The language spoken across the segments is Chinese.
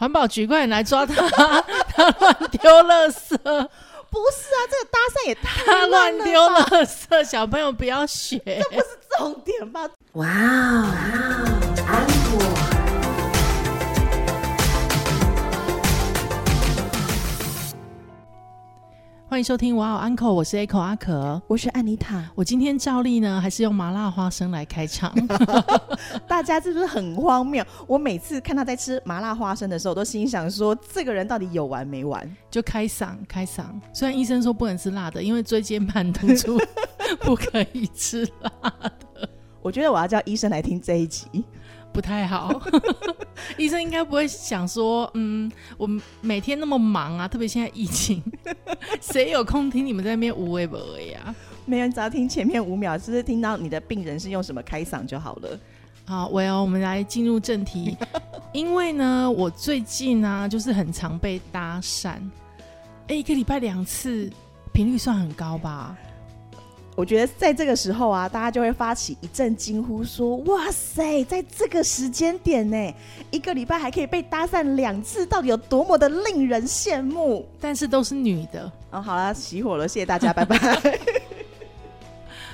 环保局快点来抓他，他乱丢垃圾，不是啊，这个搭讪也太乱丢吧垃圾，小朋友不要学。这不是重点吧？哇哦，欢迎收听哇哦 Uncle，我是 Echo 阿可。我是安妮塔，我今天照例呢，还是用麻辣花生来开场。大家是不是很荒谬？我每次看他在吃麻辣花生的时候，我都心想说，这个人到底有完没完？就开嗓开嗓。虽然医生说不能吃辣的，因为椎间盘突出不可以吃辣的，我觉得我要叫医生来听这一集。不太好。医生应该不会想说，嗯，我每天那么忙啊，特别现在疫情，谁有空听你们在那边无为不为啊？没有，你只要听前面五秒，就是听到你的病人是用什么开嗓就好了。好，喂哦，我们来进入正题。因为呢，我最近呢、就是很常被搭讪，哎、一个礼拜两次，频率算很高吧？我觉得在这个时候啊，大家就会发起一阵惊呼，说：“哇塞，在这个时间点呢，一个礼拜还可以被搭讪两次，到底有多么的令人羡慕但是都是女的。？”哦，好了，熄火了，谢谢大家，拜拜。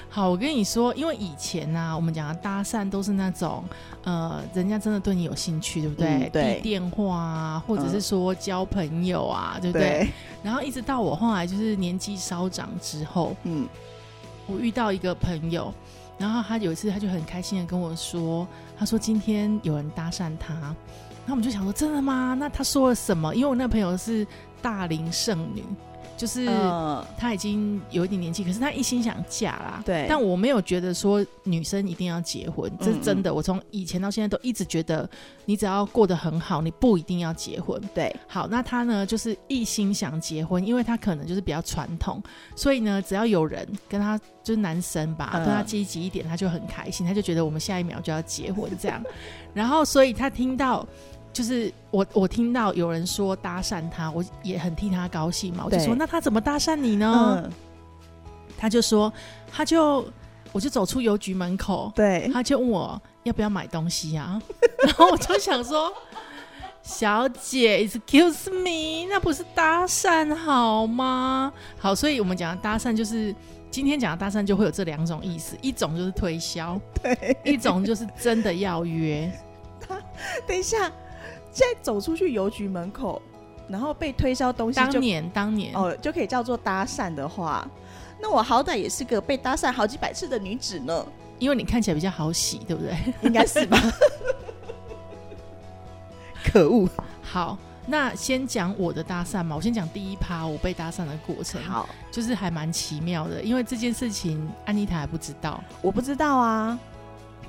好，我跟你说，因为以前呢、我们讲的搭讪都是那种，呃，人家真的对你有兴趣，对不对？嗯对电话啊，或者是嗯说交朋友啊，对不对？对，然后一直到我后来就是年纪稍长之后，嗯，我遇到一个朋友，然后他有一次他就很开心的跟我说，他说今天有人搭讪他，那我们就想说真的吗？那他说了什么？因为我那朋友是大龄剩女，就是。嗯她已经有一点年纪，可是她一心想嫁啦。对但我没有觉得说女生一定要结婚，这是真的。我从以前到现在都一直觉得，你只要过得很好，你不一定要结婚。对，好，那她呢，就是一心想结婚，因为她可能就是比较传统，所以呢，只要有人跟她，就是男生吧，嗯对她积极一点，她就很开心，她就觉得我们下一秒就要结婚这样。然后，所以她听到。就是我，我听到有人说搭讪他，我也很替他高兴嘛。我就对说，那他怎么搭讪你呢？嗯，他就说，他就我就走出邮局门口，对，他就问我要不要买东西啊，然后我就想说，小姐，excuse me，那不是搭讪好吗？好，所以我们讲的搭讪就是。今天讲的搭讪就会有这两种意思，一种就是推销，对。一种就是真的要约。等一下，现在走出去邮局门口，然后被推销东西就当年，当年，哦，就可以叫做搭讪的话，那我好歹也是个被搭讪好几百次的女子呢，因为你看起来比较好洗，对不对？应该是吧？可恶！好，那先讲我的搭讪嘛，我先讲第一趴我被搭讪的过程。好，就是还蛮奇妙的，因为这件事情安妮塔还不知道。我不知道啊，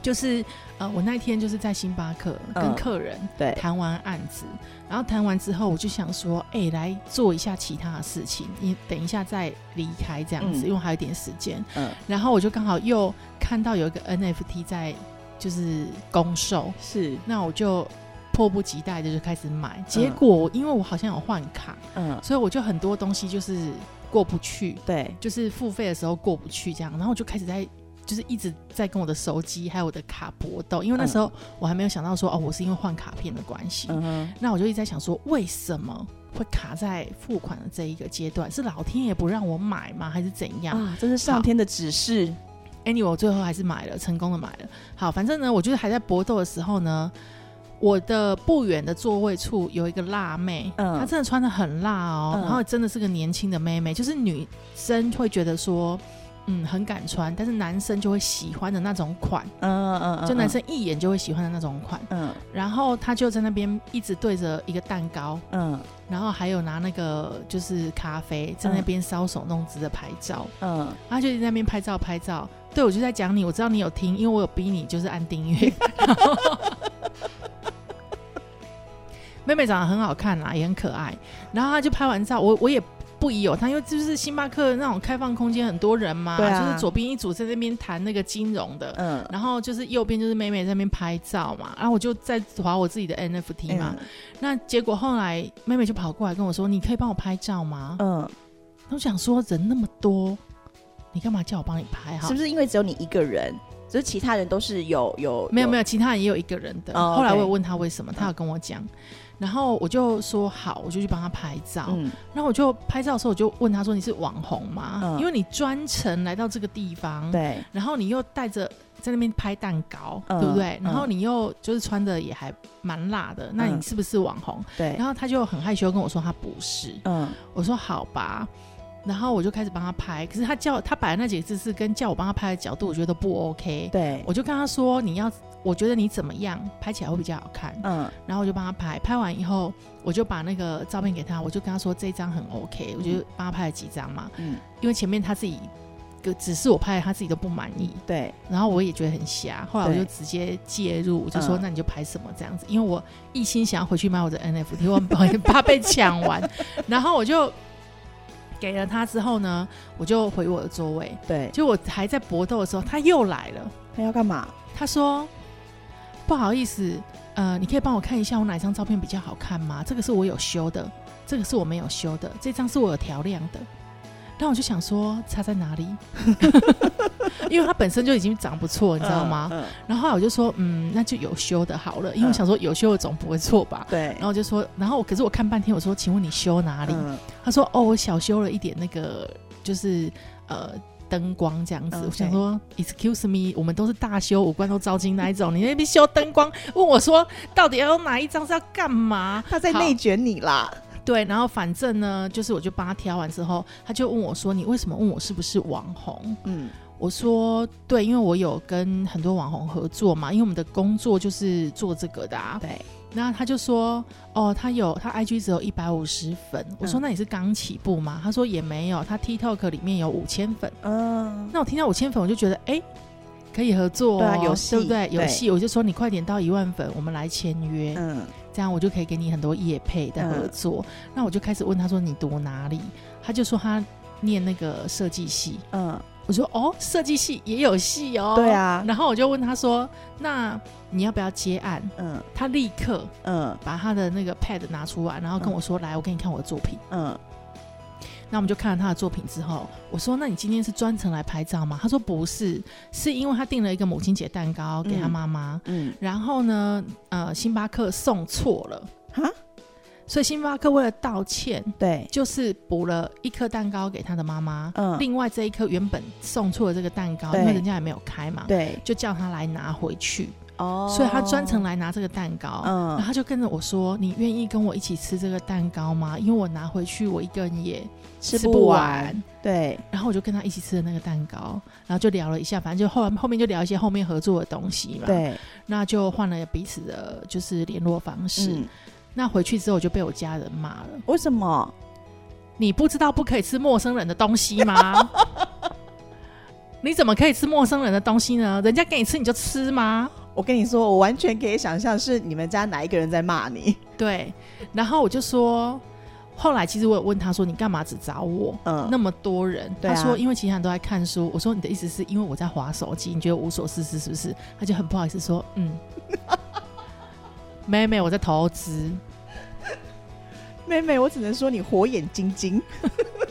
就是呃，我那天就是在星巴克跟嗯客人对，谈完案子，然后谈完之后，我就想说，哎、来做一下其他的事情，你等一下再离开这样子，嗯因为还有一点时间。嗯，然后我就刚好又看到有一个 NFT 在就是公售，是，那我就迫不及待的就开始买。结果因为我好像有换卡，嗯，所以我就很多东西就是过不去。对，就是付费的时候过不去这样，然后我就开始在就是一直在跟我的手机还有我的卡搏斗，因为那时候我还没有想到说哦，我是因为换卡片的关系，嗯，那我就一直在想说为什么会卡在付款的这一个阶段，是老天爷不让我买吗，还是怎样？啊，这是上天的指示，anyway，我最后还是买了，成功的买了。好，反正呢，我就是还在搏斗的时候呢，我的不远的座位处有一个辣妹，嗯她真的穿的很辣哦，嗯然后真的是个年轻的妹妹，就是女生会觉得说。嗯，很敢穿，但是男生就会喜欢的那种款，嗯嗯嗯，就男生一眼就会喜欢的那种款。嗯，然后他就在那边一直对着一个蛋糕，嗯然后还有拿那个就是咖啡，在那边搔首弄姿的拍照。嗯他就在那边拍照拍照。对，我就在讲你，我知道你有听，因为我有逼你，就是按订阅。妹妹长得很好看啦，也很可爱。然后他就拍完照，我我也不宜有他，因为就是星巴克那种开放空间，很多人嘛，啊就是左边一组在那边谈那个金融的，嗯，然后就是右边就是妹妹在那边拍照嘛，然后我就在划我自己的 NFT 嘛。那结果后来妹妹就跑过来跟我说：“你可以帮我拍照吗？”嗯，我想说人那么多，你干嘛叫我帮你拍哈？是不是因为只有你一个人？就是其他人都是有有有没有没有，其他人也有一个人的。哦后来我有问他为什么，他有跟我讲，然后我就说好，我就去帮他拍照。嗯然后我就拍照的时候，我就问他说：“你是网红吗？嗯因为你专程来到这个地方，对然后你又带着在那边拍蛋糕，嗯对不对？嗯然后你又就是穿的也还蛮辣的，那你嗯是不是网红？”对然后他就很害羞跟我说他不是，嗯我说好吧。然后我就开始帮他拍，可是他叫他摆的那几个姿势跟叫我帮他拍的角度，我觉得都不 OK。对。我就跟他说：“你要，我觉得你怎么样拍起来会比较好看。嗯。然后我就帮他拍，拍完以后，我就把那个照片给他，我就跟他说这一张很 OK，我就帮他拍了几张嘛，嗯。因为前面他自己个只是我拍，他自己都不满意，对。然后我也觉得很瞎，后来我就直接介入，我就说嗯。那你就拍什么这样子，因为我一心想要回去买我的 NFT，我 怕被抢完，然后我就给了他之后呢，我就回我的座位，对，就我还在搏斗的时候，他又来了。他要干嘛？他说：“不好意思，呃，你可以帮我看一下我哪张照片比较好看吗？这个是我有修的，这个是我没有修的，这张是我有调亮的。”然后我就想说差在哪里，因为它本身就已经长不错，你知道吗？嗯，嗯然后我就说，嗯，那就有修的好了，因为我想说有修的总不会错吧。对，然后我就说，然后可是我看半天，我说，请问你修哪里？嗯他说：“哦，我小修了一点那个，就是呃灯光这样子。嗯我想说，Excuse me，我们都是大修，五官都招金那一种，你那边修灯光，问我说到底要用哪一张是要干嘛？他在内卷你啦。对，然后反正呢，就是我就帮他挑完之后，他就问我说：你为什么问我是不是网红？嗯我说：对，因为我有跟很多网红合作嘛，因为我们的工作就是做这个的啊。对，然后他就说：“哦，他有他 IG 只有一百五十粉。”我说：“嗯那你是刚起步吗？”他说：“也没有，他 TikTok 里面有五千粉。嗯，那我听到五千粉，我就觉得哎，可以合作、哦，对啊有戏对不对？有戏，我就说你快点到一万粉，我们来签约，嗯这样我就可以给你很多业配的合作。那我就开始问他说：“你读哪里？”他就说他念那个设计系。嗯，我说：“哦，设计系也有戏哦。”对。啊，然后我就问他说：“那你要不要接案？”嗯他立刻嗯把他的那个 pad 拿出来，然后跟我说：“来，我给你看我的作品。嗯，”那我们就看了他的作品之后，我说：“那你今天是专程来拍照吗？”他说：“不是，是因为他订了一个母亲节蛋糕给他妈妈，嗯。然后呢，呃，星巴克送错了，哈，所以星巴克为了道歉，对，就是补了一颗蛋糕给他的妈妈，嗯。另外这一颗原本送错了这个蛋糕，因为人家也没有开嘛，对，就叫他来拿回去，哦所以他专程来拿这个蛋糕。嗯然后就跟着我说：“你愿意跟我一起吃这个蛋糕吗？因为我拿回去，我一个人也吃不不完，对，然后我就跟他一起吃了那个蛋糕，然后就聊了一下，反正就后来后面就聊一些后面合作的东西嘛。，对，那就换了彼此的就是联络方式。嗯，那回去之后我就被我家人骂了：为什么？你不知道不可以吃陌生人的东西吗？你怎么可以吃陌生人的东西呢？人家给你吃你就吃吗？我跟你说，我完全可以想象是你们家哪一个人在骂你。对，然后我就说，后来其实我有问他说，你干嘛只找我？嗯，那么多人，对啊他说因为其他人都在看书。我说你的意思是因为我在划手机，你觉得无所事事是不是？他就很不好意思说，嗯，妹妹我在投资。妹妹，我只能说你火眼金睛，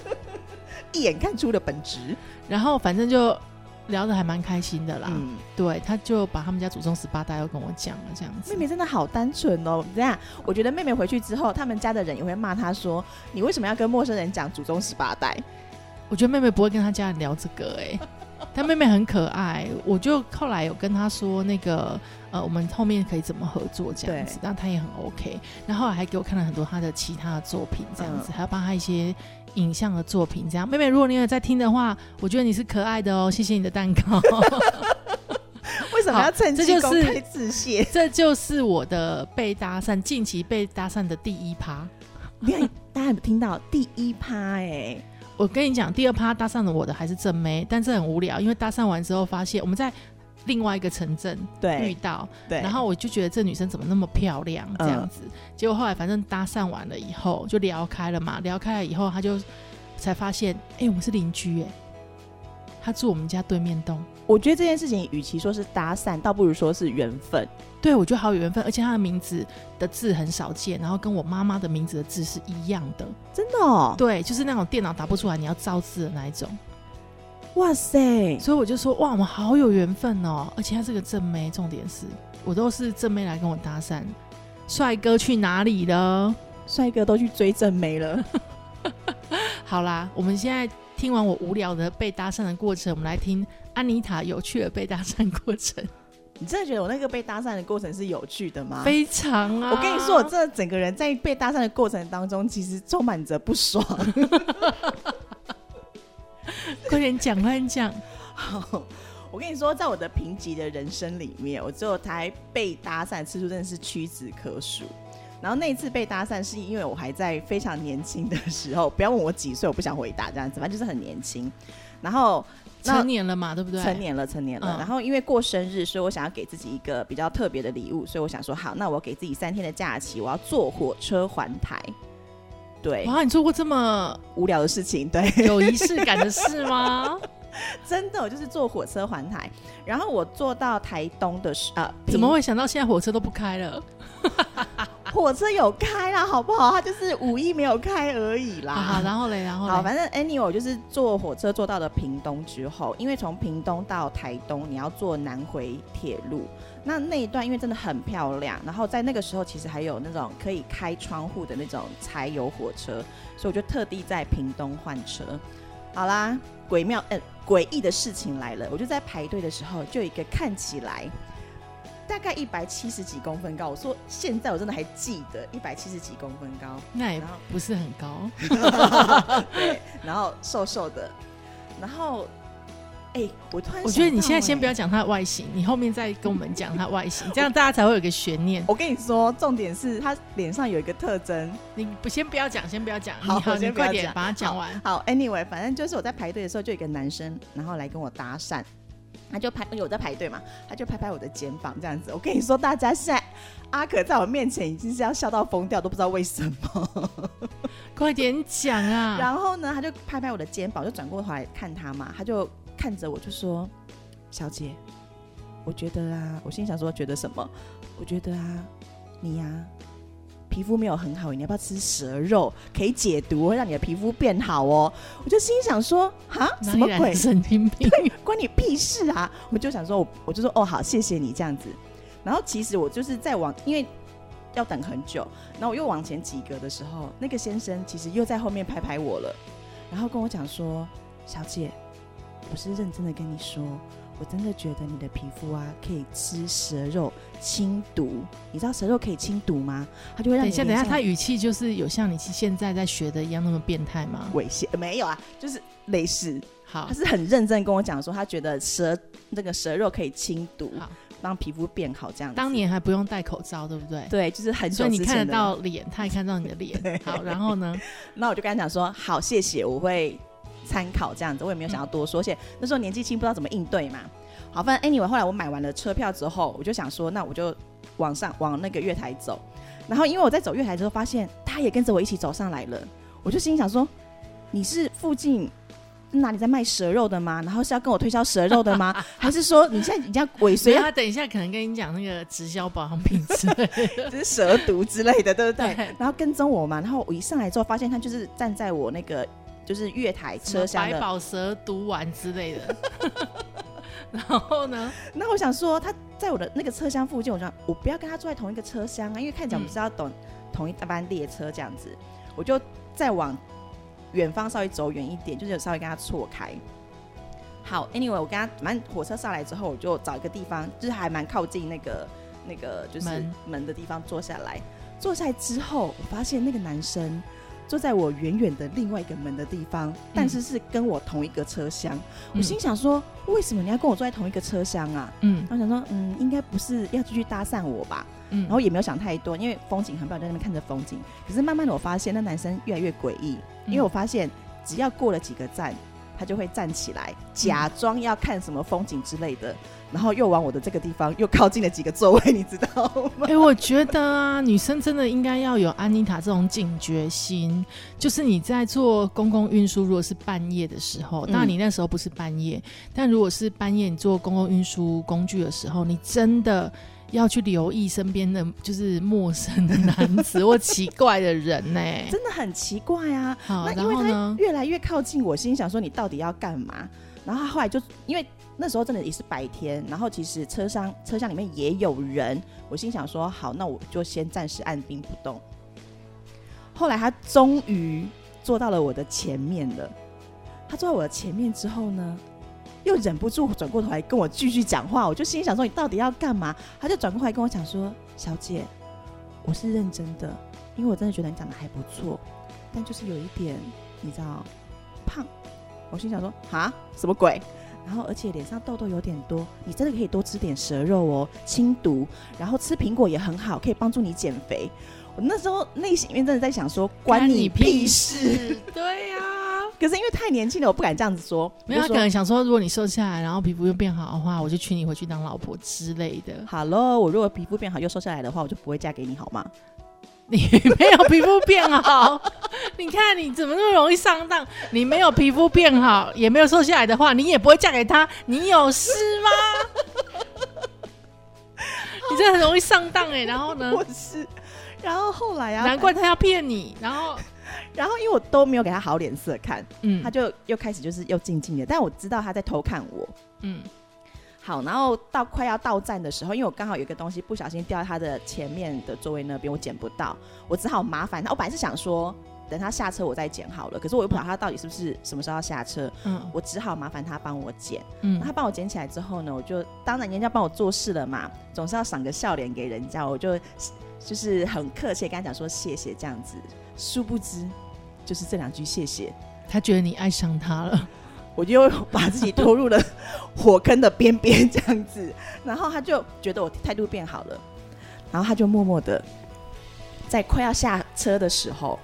一眼看出了本质。然后反正就聊得还蛮开心的啦。嗯，对，他就把他们家祖宗十八代又跟我讲了这样子。妹妹真的好单纯哦。这样，我觉得妹妹回去之后，他们家的人也会骂她说：“你为什么要跟陌生人讲祖宗十八代我觉得妹妹不会跟她家人聊这个哎、她妹妹很可爱，我就后来有跟她说那个呃，我们后面可以怎么合作这样子对，那她也很 OK。然后还给我看了很多她的其他的作品这样子，嗯还要帮她一些影像的作品这样。妹妹，如果你有在听的话，我觉得你是可爱的哦，谢谢你的蛋糕。”为什么要趁这就是机公开致谢？这就是我的被搭讪，近期被搭讪的第一趴。你看，大家有听到第一趴？哎，我跟你讲，第二趴搭讪了我的还是正妹，但是很无聊，因为搭讪完之后发现我们在另外一个城镇遇到，对，然后我就觉得这女生怎么那么漂亮这样子，结果后来反正搭讪完了以后就聊开了嘛，聊开了以后他就才发现，哎、我们是邻居哎，他住我们家对面栋，我觉得这件事情，与其说是搭讪，倒不如说是缘分。对我觉得好有缘分，而且他的名字的字很少见，然后跟我妈妈的名字的字是一样的，真的哦，对，就是那种电脑打不出来你要造字的那一种。哇塞，所以我就说哇，我们好有缘分哦，而且他是个正妹，重点是我都是正妹来跟我搭讪，帅哥去哪里了？帅哥都去追正妹了。好啦，我们现在听完我无聊的被搭讪的过程，我们来听安妮塔有趣的被搭讪过程，你真的觉得我那个被搭讪的过程是有趣的吗？非常啊！我跟你说，我真的整个人在被搭讪的过程当中，其实充满着不爽。快点讲，快点讲。好，我跟你说，在我的贫瘠的人生里面，我只有台被搭讪次数真的是屈指可数。然后那一次被搭讪，是因为我还在非常年轻的时候，不要问我几岁，我不想回答这样子，反正就是很年轻。然后成年了嘛，对不对？成年了，成年了。嗯然后因为过生日，所以我想要给自己一个比较特别的礼物，所以我想说，好，那我给自己三天的假期，我要坐火车环台。对，哇，你做过这么无聊的事情，对，有仪式感的事吗？真的，我就是坐火车环台。然后我坐到台东的时，呃，怎么会想到现在火车都不开了？火车有开啦，好不好？它就是五一没有开而已啦。好好，然后嘞，然后好，反正 anyway 我就是坐火车坐到了屏东之后，因为从屏东到台东你要坐南回铁路，那那一段因为真的很漂亮，然后在那个时候其实还有那种可以开窗户的那种柴油火车，所以我就特地在屏东换车。好啦，鬼妙呃诡异的事情来了，我就在排队的时候，就有一个看起来。大概一百七十几公分高，我说现在我真的还记得一百七十几公分高，那也不是很高，对，然后瘦瘦的，然后，哎、我突然我觉得你现在先不要讲它的外形，你后面再跟我们讲它外形，这样大家才会有个悬念。我跟你说，重点是他脸上有一个特征。你不先不要讲，先不要讲，好你好，我你先快点把它讲完。好，anyway，反正就是我在排队的时候，就有一个男生，然后来跟我搭讪，他就拍，因为我在排队嘛，他就拍拍我的肩膀这样子。我跟你说，大家现在阿可在我面前已经是要笑到疯掉，都不知道为什么。快点讲啊！然后呢，他就拍拍我的肩膀，就转过头来看他嘛，他就看着我就说：“小姐，我觉得啊，我心想说觉得什么？我觉得啊，你呀、皮肤没有很好，你要不要吃蛇肉？可以解毒，会让你的皮肤变好哦。”我就心想说：“哈，什么鬼？神经病？关你屁事啊！”我就想说，我我就说：“哦，好，谢谢你这样子。”然后其实我就是在往，因为要等很久，然后我又往前几格的时候，那个先生其实又在后面拍拍我了，然后跟我讲说：“小姐，我是认真的跟你说，我真的觉得你的皮肤啊可以吃蛇肉清毒。你知道蛇肉可以清毒吗？它就会让等一下，等一下，他语气就是有像你现在在学的一样那么变态吗？猥亵没有啊，就是类似，好他，是很认真跟我讲说，他觉得蛇那个蛇肉可以清毒，好，让皮肤变好这样子。当年还不用戴口罩，对不对？对，就是很久所以你看得到脸，他也看到你的脸。好，然后呢？那我就跟他讲说，好，谢谢，我会参考这样子。我也没有想要多说，而且那时候年纪轻，不知道怎么应对嘛。好，反正 anyway，后来我买完了车票之后，我就想说，那我就往上往那个月台走。然后因为我在走月台之后，发现他也跟着我一起走上来了，我就心想说，你是附近哪里在卖蛇肉的吗？然后是要跟我推销蛇肉的吗？还是说你现在已经要尾随他等一下可能跟你讲那个直销保养品之类的。就是蛇毒之类的，对不对？对然后跟踪我嘛，然后我一上来之后，发现他就是站在我那个就是月台车厢的，百宝蛇毒丸之类的。然后呢？那我想说他在我的那个车厢附近，我想我不要跟他坐在同一个车厢啊，因为看起来我们是要等同一班列车这样子，我就再往远方稍微走远一点，就是有稍微跟他错开。好，anyway，我跟他反正火车上来之后，我就找一个地方，就是还蛮靠近那个那个就是门门的地方坐下来。坐下来之后，我发现那个男生坐在我远远的另外一个门的地方，但是是跟我同一个车厢。我心想说，为什么你要跟我坐在同一个车厢啊？嗯然后想说，嗯，应该不是要继续搭讪我吧？嗯，然后也没有想太多，因为风景很漂亮，在那边看着风景。可是慢慢的，我发现那男生越来越诡异，因为我发现只要过了几个站，他就会站起来，假装要看什么风景之类的，然后又往我的这个地方又靠近了几个座位，你知道吗 哎、？我觉得啊，女生真的应该要有安妮塔这种警觉心，就是你在做公共运输，如果是半夜的时候，嗯当然你那时候不是半夜，但如果是半夜你坐公共运输工具的时候，你真的要去留意身边的就是陌生的男子或奇怪的人呢、真的很奇怪啊！好，然那因为他后呢？越来越靠近我，心想说你到底要干嘛？然后他后来就因为那时候真的也是白天，然后其实车厢车厢里面也有人，我心想说好，那我就先暂时按兵不动。后来他终于坐到了我的前面了。他坐在我的前面之后呢，又忍不住转过头来跟我继续讲话。我就心想说：“你到底要干嘛？”他就转过来跟我讲说：“小姐，我是认真的，因为我真的觉得你长得还不错，但就是有一点，你知道，胖。”我心想说：“啊，什么鬼？”然后而且脸上痘痘有点多，你真的可以多吃点蛇肉哦，清毒。然后吃苹果也很好，可以帮助你减肥。我那时候内心里面真的在想说：“关你屁事！” 对呀、可是因为太年轻了，我不敢这样子说。没有，可能想说，如果你瘦下来，然后皮肤又变好的话，我就娶你回去当老婆之类的。好喽，我如果皮肤变好又瘦下来的话，我就不会嫁给你，好吗？你没有皮肤变好，你看你怎么那么容易上当？你没有皮肤变好，也没有瘦下来的话，你也不会嫁给他。你有事吗？你真的很容易上当哎、然后呢？我是。然后后来啊，难怪他要骗你。然后，然后因为我都没有给他好脸色看，嗯，他就又开始就是又静静的，但我知道他在偷看我。嗯好，然后到快要到站的时候，因为我刚好有一个东西不小心掉在他的前面的座位那边，我捡不到，我只好麻烦他。我本来是想说等他下车我再捡好了，可是我又不知道他到底是不是什么时候要下车，嗯我只好麻烦他帮我捡。嗯他帮我捡起来之后呢，我就当然人家帮我做事了嘛，总是要赏个笑脸给人家，我就就是很客气跟他讲说谢谢这样子。殊不知，就是这两句谢谢，他觉得你爱上他了。我就把自己拖入了火坑的边边这样子，然后他就觉得我态度变好了，然后他就默默的在快要下车的时候，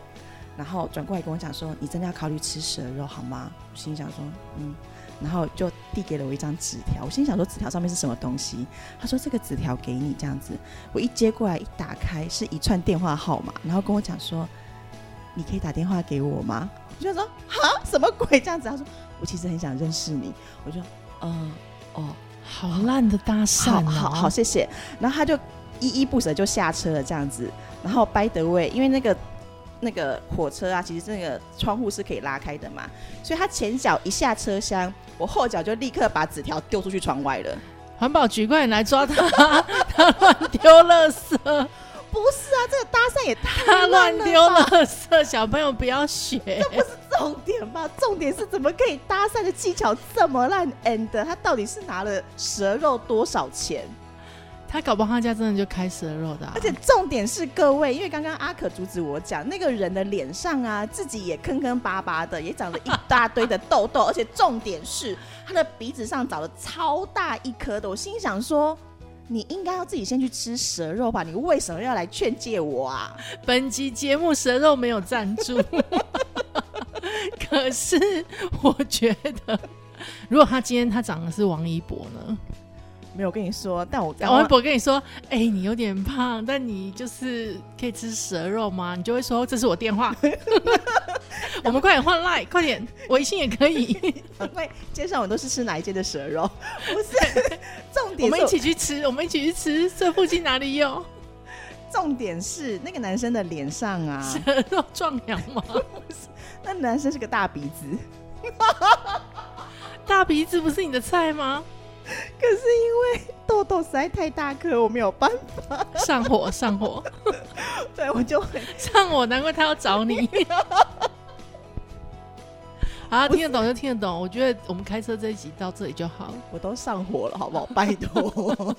然后转过来跟我讲说：“你真的要考虑吃蛇肉好吗？”我心想说：“嗯。”然后就递给了我一张纸条，我心想说纸条上面是什么东西？他说这个纸条给你这样子，我一接过来一打开是一串电话号码，然后跟我讲说：“你可以打电话给我吗？”我就说：“哈，什么鬼这样子？”他说。我其实很想认识你，我就，嗯，哦，好烂的搭讪好哦！好好，谢谢。然后他就依依不舍就下车了，这样子。然后 by the way，因为那个那个火车啊，其实那个窗户是可以拉开的嘛，所以他前脚一下车厢，我后脚就立刻把纸条丢出去窗外了。环保局快点来抓他，他乱丢垃圾，不是啊，这个搭讪也太他乱丢吧垃圾，小朋友不要学。这不是重点吧，重点是怎么可以搭讪的技巧这么烂？and 他到底是拿了蛇肉多少钱？他搞不好他家真的就开蛇肉的、啊，而且重点是各位，因为刚刚阿可阻止我讲，那个人的脸上啊，自己也坑坑巴巴的，也长了一大堆的痘痘，而且重点是他的鼻子上长了超大一颗的。我心想说，你应该要自己先去吃蛇肉吧，你为什么要来劝诫我啊？本集节目蛇肉没有赞助，可是我觉得，如果他今天他长的是王一博呢？没有跟你说，但我刚王一刚博跟你说：“哎、你有点胖，但你就是可以吃蛇肉吗？”你就会说：“这是我电话。” 我们快点换 line，快点，微信也可以，因为街上我都是吃哪一间的蛇肉，不是 重点是我们一起去吃，我们一起去吃。这附近哪里有重点是那个男生的脸上啊，蛇肉壮阳吗？那男生是个大鼻子。大鼻子不是你的菜吗？可是因为痘痘实在太大颗，我没有办法，上火，上火，对我就会 上火，难怪他要找你。好，听得懂就听得懂。我觉得我们开车这一集到这里就好了。我都上火了，好不好？拜托。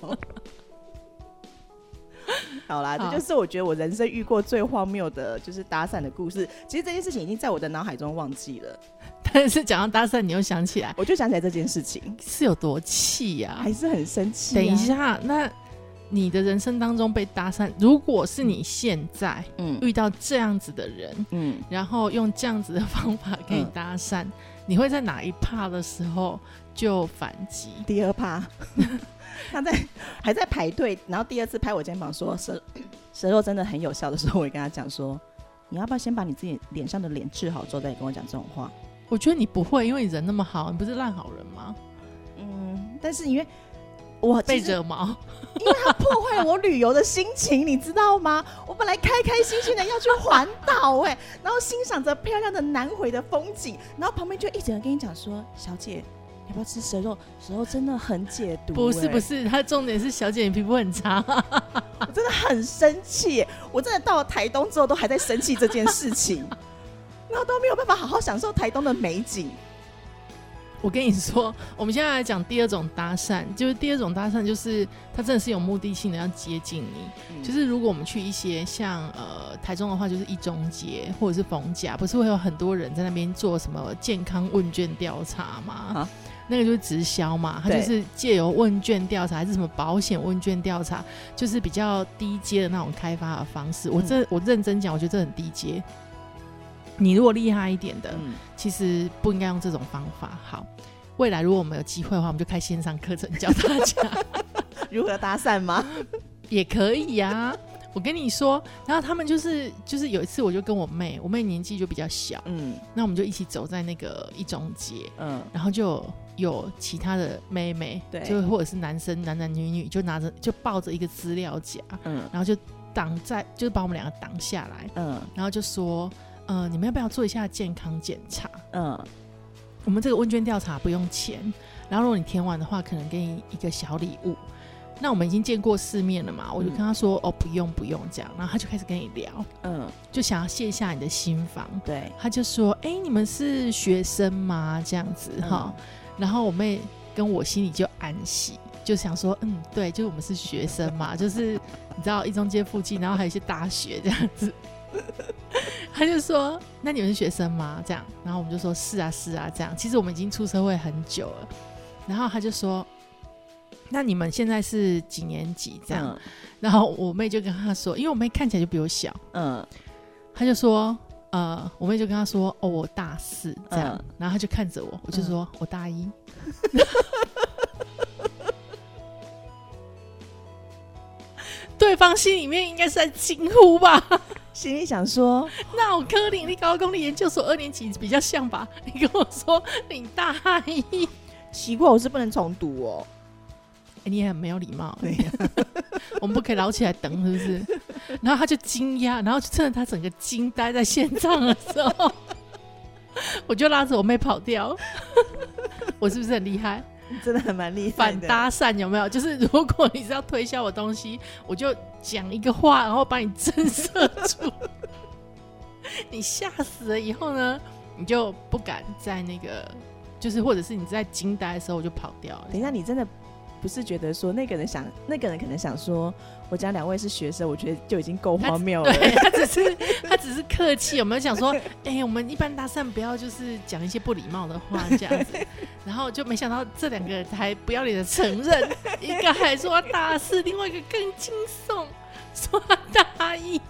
好啦，好这就是我觉得我人生遇过最荒谬的，就是搭讪的故事。其实这件事情已经在我的脑海中忘记了，但 是讲到搭讪，你又想起来。我就想起来这件事情，是有多气呀、还是很生气、啊。等一，下，那你的人生当中被搭讪，如果是你现在嗯。遇到这样子的人，嗯，然后用这样子的方法给你嗯。搭讪，你会在哪一趴的时候就反击？第二趴，他在还在排队，然后第二次拍我肩膀说舌舌肉真的很有效的时候，我也跟他讲说，你要不要先把你自己脸上的脸治好之后再跟我讲这种话？我觉得你不会，因为你人那么好，你不是烂好人吗？嗯，但是因为我被惹毛，因为他破坏了我旅游的心情，你知道吗？我本来开开心心的要去环岛哎，然后欣赏着漂亮的南回的风景，然后旁边就一直有人跟你讲说：“小姐，要不要吃蛇肉？蛇肉真的很解毒、不是不是，是，它重点是小姐你皮肤很差，我真的很生气。我真的到了台东之后，都还在生气这件事情，然后都没有办法好好享受台东的美景。我跟你说，我们现在来讲第二种搭讪，就是第二种搭讪，就是他真的是有目的性的要接近你。嗯就是如果我们去一些像呃台中的话，就是一中街或者是逢甲，不是会有很多人在那边做什么健康问卷调查吗？啊那个就是直销嘛，它就是借由问卷调查还是什么保险问卷调查，就是比较低阶的那种开发的方式。我嗯这、我认真讲，我觉得这很低阶。你如果厉害一点的，嗯，其实不应该用这种方法。好，未来如果我们有机会的话，我们就开线上课程教大家，如何搭讪吗？也可以呀、我跟你说，然后他们就是就是有一次，我就跟我妹，我妹年纪就比较小，嗯。那我们就一起走在那个一中街，嗯。然后就有有其他的妹妹，对。就或者是男生男男女女，就拿着就抱着一个资料夹，嗯。然后就挡在，就是把我们两个挡下来，嗯。然后就说，呃，你们要不要做一下健康检查？嗯我们这个问卷调查不用钱，然后如果你填完的话，可能给你一个小礼物。那我们已经见过世面了嘛，我就跟他说、哦，不用不用这样，然后他就开始跟你聊，嗯，就想要卸下你的心防。对，他就说，哎、你们是学生吗？这样子哈、然后我妹跟我心里就安息，就想说，嗯，对，就是我们是学生嘛，就是你知道一中街附近，然后还有一些大学这样子。他就说：“那你们是学生吗？”这样，然后我们就说：“是啊，是啊。”这样，其实我们已经出社会很久了。然后他就说：“那你们现在是几年级？”这样，然后我妹就跟他说：“因为我妹看起来就比我小。”嗯他就说，呃，我妹就跟他说，哦，我大四这样，嗯然后他就看着我，我就说、我大一。对方心里面应该是在惊呼吧？心里想说，那我科林，你高公立研究所二年级比较像吧？你跟我说你大一，奇怪，我是不能重读哦。欸你也很没有礼貌。对呀，我们不可以捞起来等，是不是？然后他就惊讶，然后就趁着他整个惊呆在现场的时候，我就拉着我妹跑掉。我是不是很厉害？真的很蛮厉害的。反搭讪有没有？就是如果你是要推销我东西，我就讲一个话，然后把你震慑住，你吓死了以后呢，你就不敢在那个，就是或者是你在惊呆的时候我就跑掉了。等一下，你真的不是觉得说那个人想，那个人可能想说，我家两位是学生，我觉得就已经够荒谬了。对他只是他只是客气，有没有想说，哎、我们一般搭讪不要就是讲一些不礼貌的话这样子，然后就没想到这两个人还不要脸的承认，一个还说大事，另外一个更惊悚，说他大一。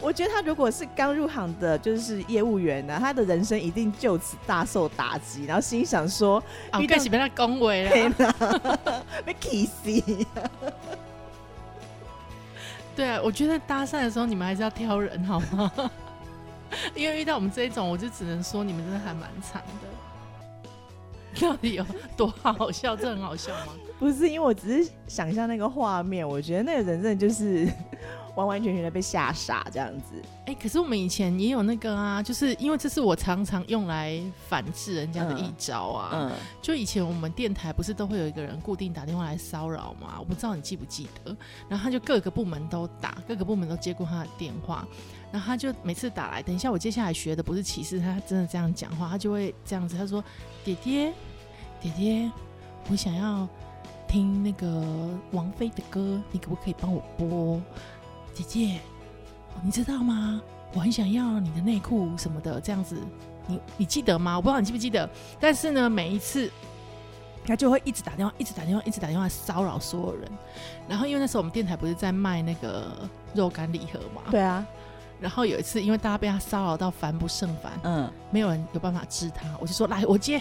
我觉得他如果是刚入行的，就是业务员呢、他的人生一定就此大受打击，然后心想说，啊，我更是被他恭维天了。被 kiss。对啊，我觉得搭讪的时候你们还是要挑人好吗？因为遇到我们这一种，我就只能说你们真的还蛮惨的。到底有多好笑？这很好笑吗？不是，因为我只是想象那个画面，我觉得那个人真的就是 完完全全的被吓傻这样子。哎、可是我们以前也有那个啊，就是因为这是我常常用来反制人家的一招啊。嗯，就以前我们电台不是都会有一个人固定打电话来骚扰吗？我不知道你记不记得。然后他就各个部门都打，各个部门都接过他的电话。然后他就每次打来，等一下我接下来学的不是歧视，他真的这样讲话，他就会这样子，他说：“爹爹，爹爹，我想要听那个王菲的歌，你可不可以帮我播？姐姐，哦你知道吗？我很想要你的内裤什么的，这样子，你你记得吗？我不知道你记不记得，但是呢，每一次他就会一直打电话，一直打电话，一直打电话骚扰所有人。然后因为那时候我们电台不是在卖那个肉干礼盒嘛，对啊，然后有一次因为大家被他骚扰到烦不胜烦，嗯，没有人有办法治他，我就说来我接。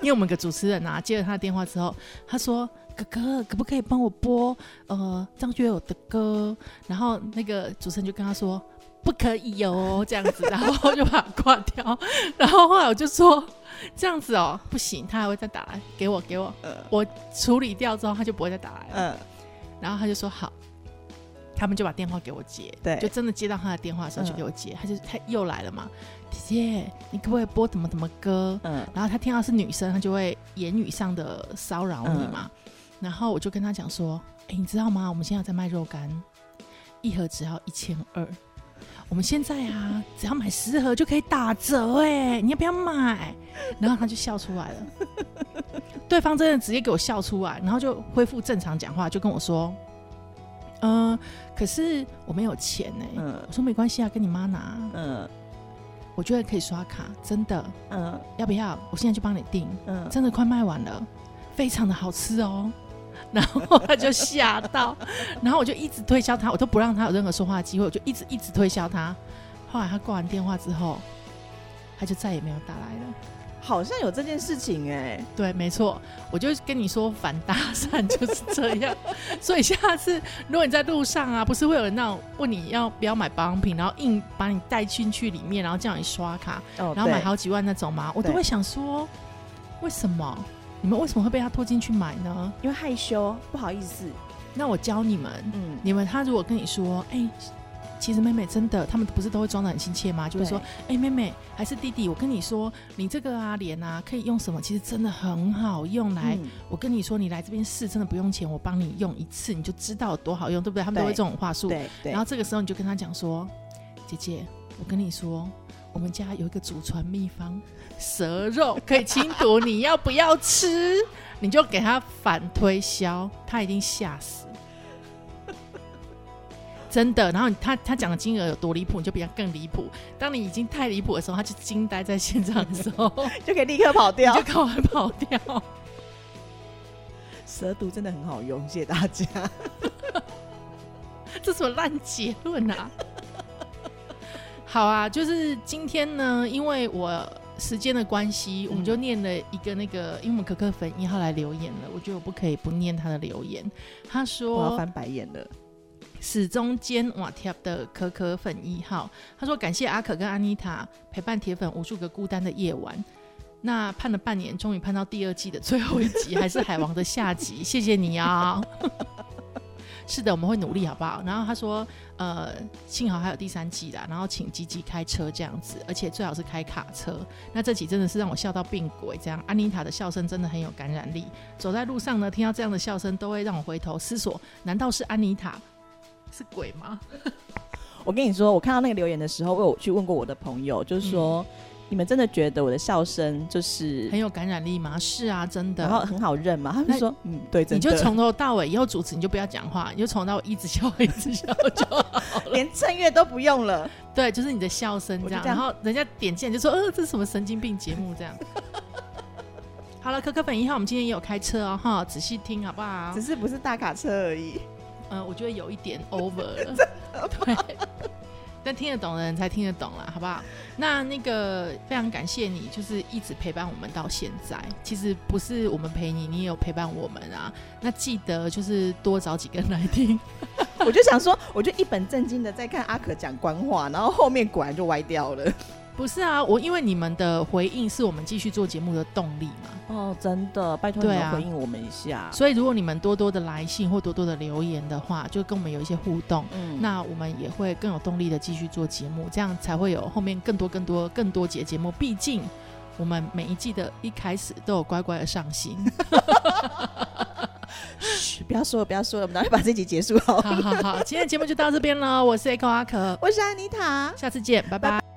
因为我们个主持人啊，接了他的电话之后，他说：“哥哥，可不可以帮我播呃张学友的歌？”然后那个主持人就跟他说：“不可以哦，这样子。”然后就把他挂掉。然后后来我就说：“这样子哦，不行，他还会再打来给我，给我。我处理掉之后，他就不会再打来了。嗯，然后他就说好。他们就把电话给我接，对就真的接到他的电话的时候就嗯给我接，他就他又来了嘛，姐姐，你可不可以播怎么怎么歌？嗯然后他听到是女生，他就会言语上的骚扰你嗯嘛。然后我就跟他讲说，哎、你知道吗？我们现在在卖肉干，一盒只要一千二。我们现在啊，只要买十盒就可以打折哎、你要不要买？然后他就笑出来了，对方真的直接给我笑出来，然后就恢复正常讲话，就跟我说，嗯、可是我没有钱哎、嗯我说没关系啊，跟你妈拿，嗯我觉得可以刷卡，真的，嗯要不要？我现在就帮你订。嗯，真的快卖完了，非常的好吃哦。然后他就吓到，然后我就一直推销他，我都不让他有任何说话的机会，我就一直一直推销他。后来他挂完电话之后，他就再也没有打来了。好像有这件事情哎、对，没错，我就跟你说反搭讪就是这样。所以下次如果你在路上啊，不是会有人那种问你要不要买保养品，然后硬把你带进去里面，然后叫你刷卡，哦，然后买好几万那种吗？我都会想说，为什么你们为什么会被他拖进去买呢？因为害羞不好意思，那我教你们，嗯，你们他如果跟你说，哎、其实妹妹真的，他们不是都会装的很亲切吗？就是说，哎、妹妹还是弟弟，我跟你说，你这个啊脸啊可以用什么？其实真的很好用。来，嗯我跟你说，你来这边试真的不用钱，我帮你用一次你就知道有多好用，对不对？他们都会这种话术。对对，然后这个时候你就跟他讲说，姐姐，我跟你说，我们家有一个祖传秘方，蛇肉可以清毒，你要不要吃？你就给他反推销，他一定吓死。真的，然后他他讲的金额有多离谱，你就比他更离谱。当你已经太离谱的时候，他就惊呆在现场的时候，就可以立刻跑掉就。赶快跑掉。蛇毒真的很好用，谢谢大家。这什么烂结论啊！好啊，就是今天呢，因为我时间的关系，我们就念了一个那个，因为我们可可粉一号来留言了，我觉得我不可以不念他的留言。他说我要翻白眼了。始终坚瓦贴的可可粉一号，他说感谢阿可跟安妮塔陪伴铁粉无数个孤单的夜晚。那盼了半年，终于盼到第二季的最后一集，还是海王的下集，谢谢你啊！是的，我们会努力，好不好？然后他说，呃，幸好还有第三季啦，然后请吉吉开车这样子，而且最好是开卡车。那这集真的是让我笑到病鬼，这样安妮塔的笑声真的很有感染力。走在路上呢，听到这样的笑声，都会让我回头思索：难道是安妮塔是鬼吗？我跟你说，我看到那个留言的时候，我有去问过我的朋友，就是说，你们真的觉得我的笑声就是很有感染力吗？是啊，真的。然后很好认嘛？他们说，嗯，对，真的。你就从头到尾，以后主持你就不要讲话，你就从头到尾一直笑，一直笑就好。连正月都不用了。对，就是你的笑声这样，然后人家点进来就说，呃，这是什么神经病节目这样。好了，可可粉一号，我们今天也有开车哦，哈，仔细听好不好只？是不是大卡车而已。嗯、我觉得有一点 over 了，对。但听得懂的人才听得懂啦，好不好？那那个非常感谢你，就是一直陪伴我们到现在。其实不是我们陪你，你也有陪伴我们啊。那记得就是多找几个人来听。我就想说，我就一本正经的在看阿可讲官话，然后后面果然就歪掉了。不是啊，我因为你们的回应是我们继续做节目的动力嘛。哦，真的，拜托你们回应我们一下。所以如果你们多多的来信或多多的留言的话，就跟我们有一些互动。嗯那我们也会更有动力的继续做节目，这样才会有后面更多、更多、更多节节目。毕竟我们每一季的一开始都有乖乖的上新。嘘不要说了，不要说了，我们赶快把这集结束好。好 好好，今天的节目就到这边了。我是 Echo 阿可，我是安妮塔。下次见，拜拜。